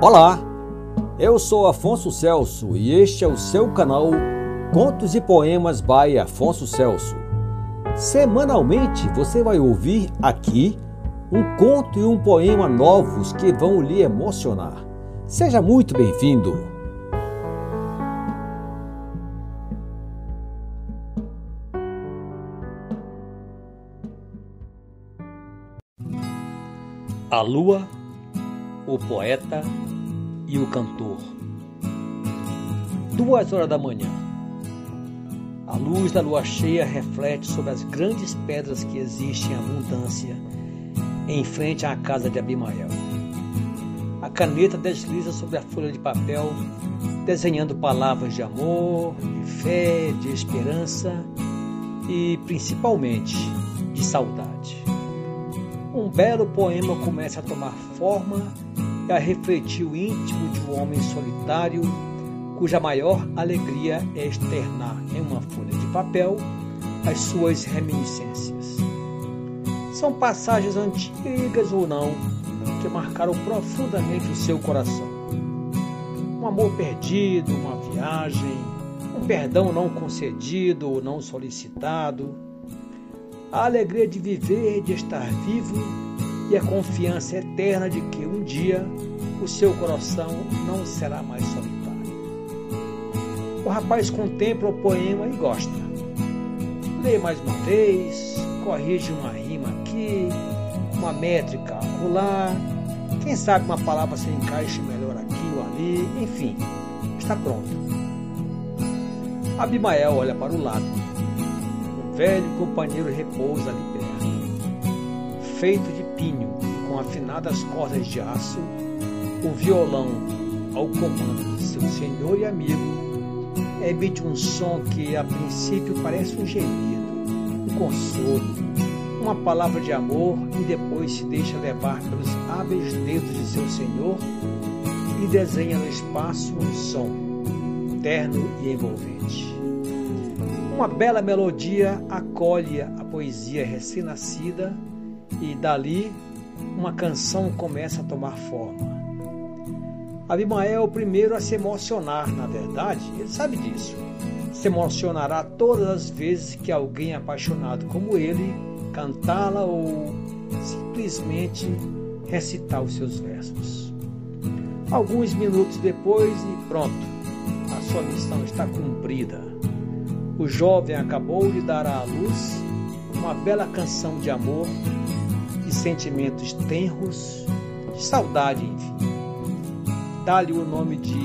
Olá, eu sou Afonso Celso e este é o seu canal Contos e Poemas by Afonso Celso. Semanalmente você vai ouvir aqui um conto e um poema novos que vão lhe emocionar. Seja muito bem-vindo! A lua, o poeta e o cantor. Duas horas da manhã. A luz da lua cheia reflete sobre as grandes pedras que existem em abundância em frente à casa de Abimael. A caneta desliza sobre a folha de papel, desenhando palavras de amor, de fé, de esperança e principalmente de saudade. Um belo poema começa a tomar forma e a refletir o íntimo de um homem solitário cuja maior alegria é externar em uma folha de papel as suas reminiscências. São passagens antigas ou não que marcaram profundamente o seu coração. Um amor perdido, uma viagem, um perdão não concedido ou não solicitado, a alegria de viver, de estar vivo e a confiança eterna de que um dia o seu coração não será mais solitário. O rapaz contempla o poema e gosta. Lê mais uma vez, corrige uma rima aqui, uma métrica acolá, quem sabe uma palavra se encaixe melhor aqui ou ali, enfim, está pronto. Abimael olha para o lado. Um velho companheiro repousa ali perto. Feito de pinho com afinadas cordas de aço, o violão, ao comando de seu senhor e amigo, emite um som que a princípio parece um gemido, um consolo, uma palavra de amor e depois se deixa levar pelos hábeis dedos de seu senhor e desenha no espaço um som terno e envolvente. Uma bela melodia acolhe a poesia recém-nascida e dali uma canção começa a tomar forma. Abimael é o primeiro a se emocionar, na verdade, ele sabe disso. Se emocionará todas as vezes que alguém apaixonado como ele cantá-la ou simplesmente recitar os seus versos. Alguns minutos depois e pronto, a sua missão está cumprida. O jovem acabou de dar à luz uma bela canção de amor, de sentimentos tenros, de saudade, enfim. Dá-lhe o nome de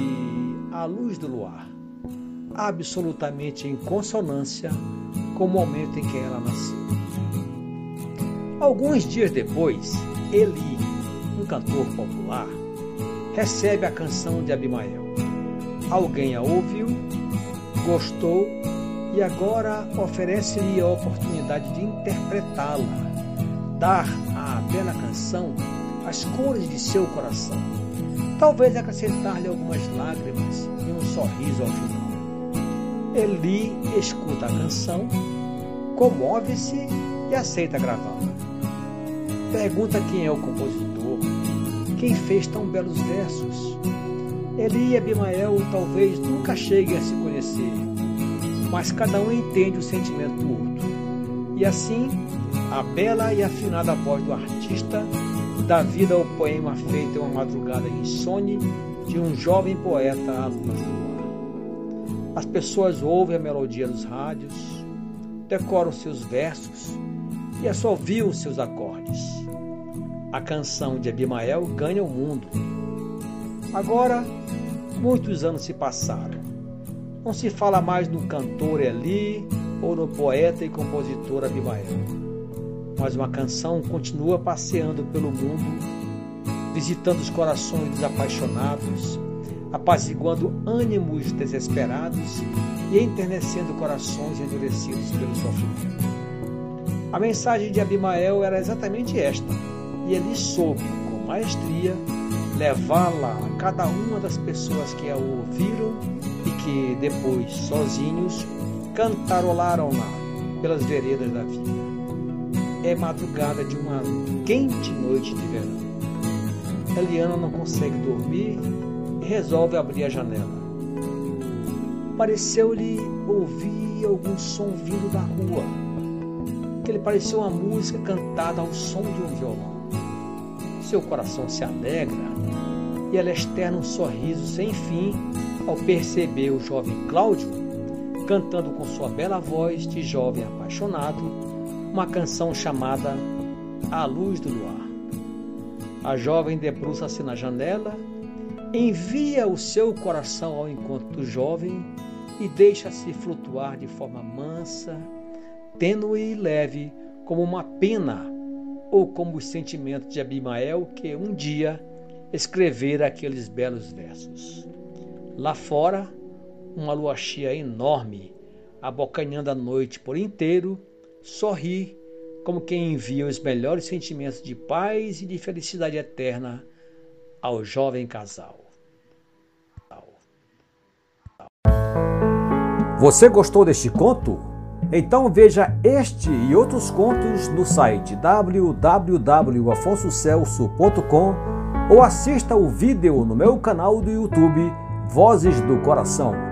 A Luz do Luar, absolutamente em consonância com o momento em que ela nasceu. Alguns dias depois, Eli, um cantor popular, recebe a canção de Abimael. Alguém a ouviu, gostou e agora oferece-lhe a oportunidade de interpretá-la, dar bela canção as cores de seu coração, talvez acrescentar-lhe algumas lágrimas e um sorriso ao final. Eli escuta a canção, comove-se e aceita gravá-la. Pergunta quem é o compositor, quem fez tão belos versos. Eli e Abimael talvez nunca cheguem a se conhecer, mas cada um entende o sentimento do outro. E assim, a bela e afinada voz do artista dá vida ao poema feito em uma madrugada insone de um jovem poeta à luz do luar. As pessoas ouvem a melodia dos rádios, decoram seus versos e assoviam seus acordes. A canção de Abimael ganha o mundo. Agora, muitos anos se passaram. Não se fala mais no cantor Eli ou no poeta e compositor Abimael. Mas uma canção continua passeando pelo mundo, visitando os corações dos apaixonados, apaziguando ânimos desesperados e enternecendo corações endurecidos pelo sofrimento. A mensagem de Abimael era exatamente esta e ele soube, com maestria, levá-la a cada uma das pessoas que a ouviram e que depois, sozinhos, cantarolaram-na pelas veredas da vida. É madrugada de uma quente noite de verão. Eliana não consegue dormir e resolve abrir a janela. Pareceu-lhe ouvir algum som vindo da rua, que lhe pareceu uma música cantada ao som de um violão. Seu coração se alegra e ela externa um sorriso sem fim ao perceber o jovem Cláudio cantando com sua bela voz de jovem apaixonado uma canção chamada A Luz do Luar. A jovem debruça-se na janela, envia o seu coração ao encontro do jovem e deixa-se flutuar de forma mansa, tênue e leve, como uma pena ou como os sentimentos de Abimael que um dia escrevera aqueles belos versos. Lá fora, uma lua cheia enorme, abocanhando a noite por inteiro, sorri como quem envia os melhores sentimentos de paz e de felicidade eterna ao jovem casal. Você gostou deste conto? Então veja este e outros contos no site www.afonsocelso.com ou assista o vídeo no meu canal do YouTube Vozes do Coração.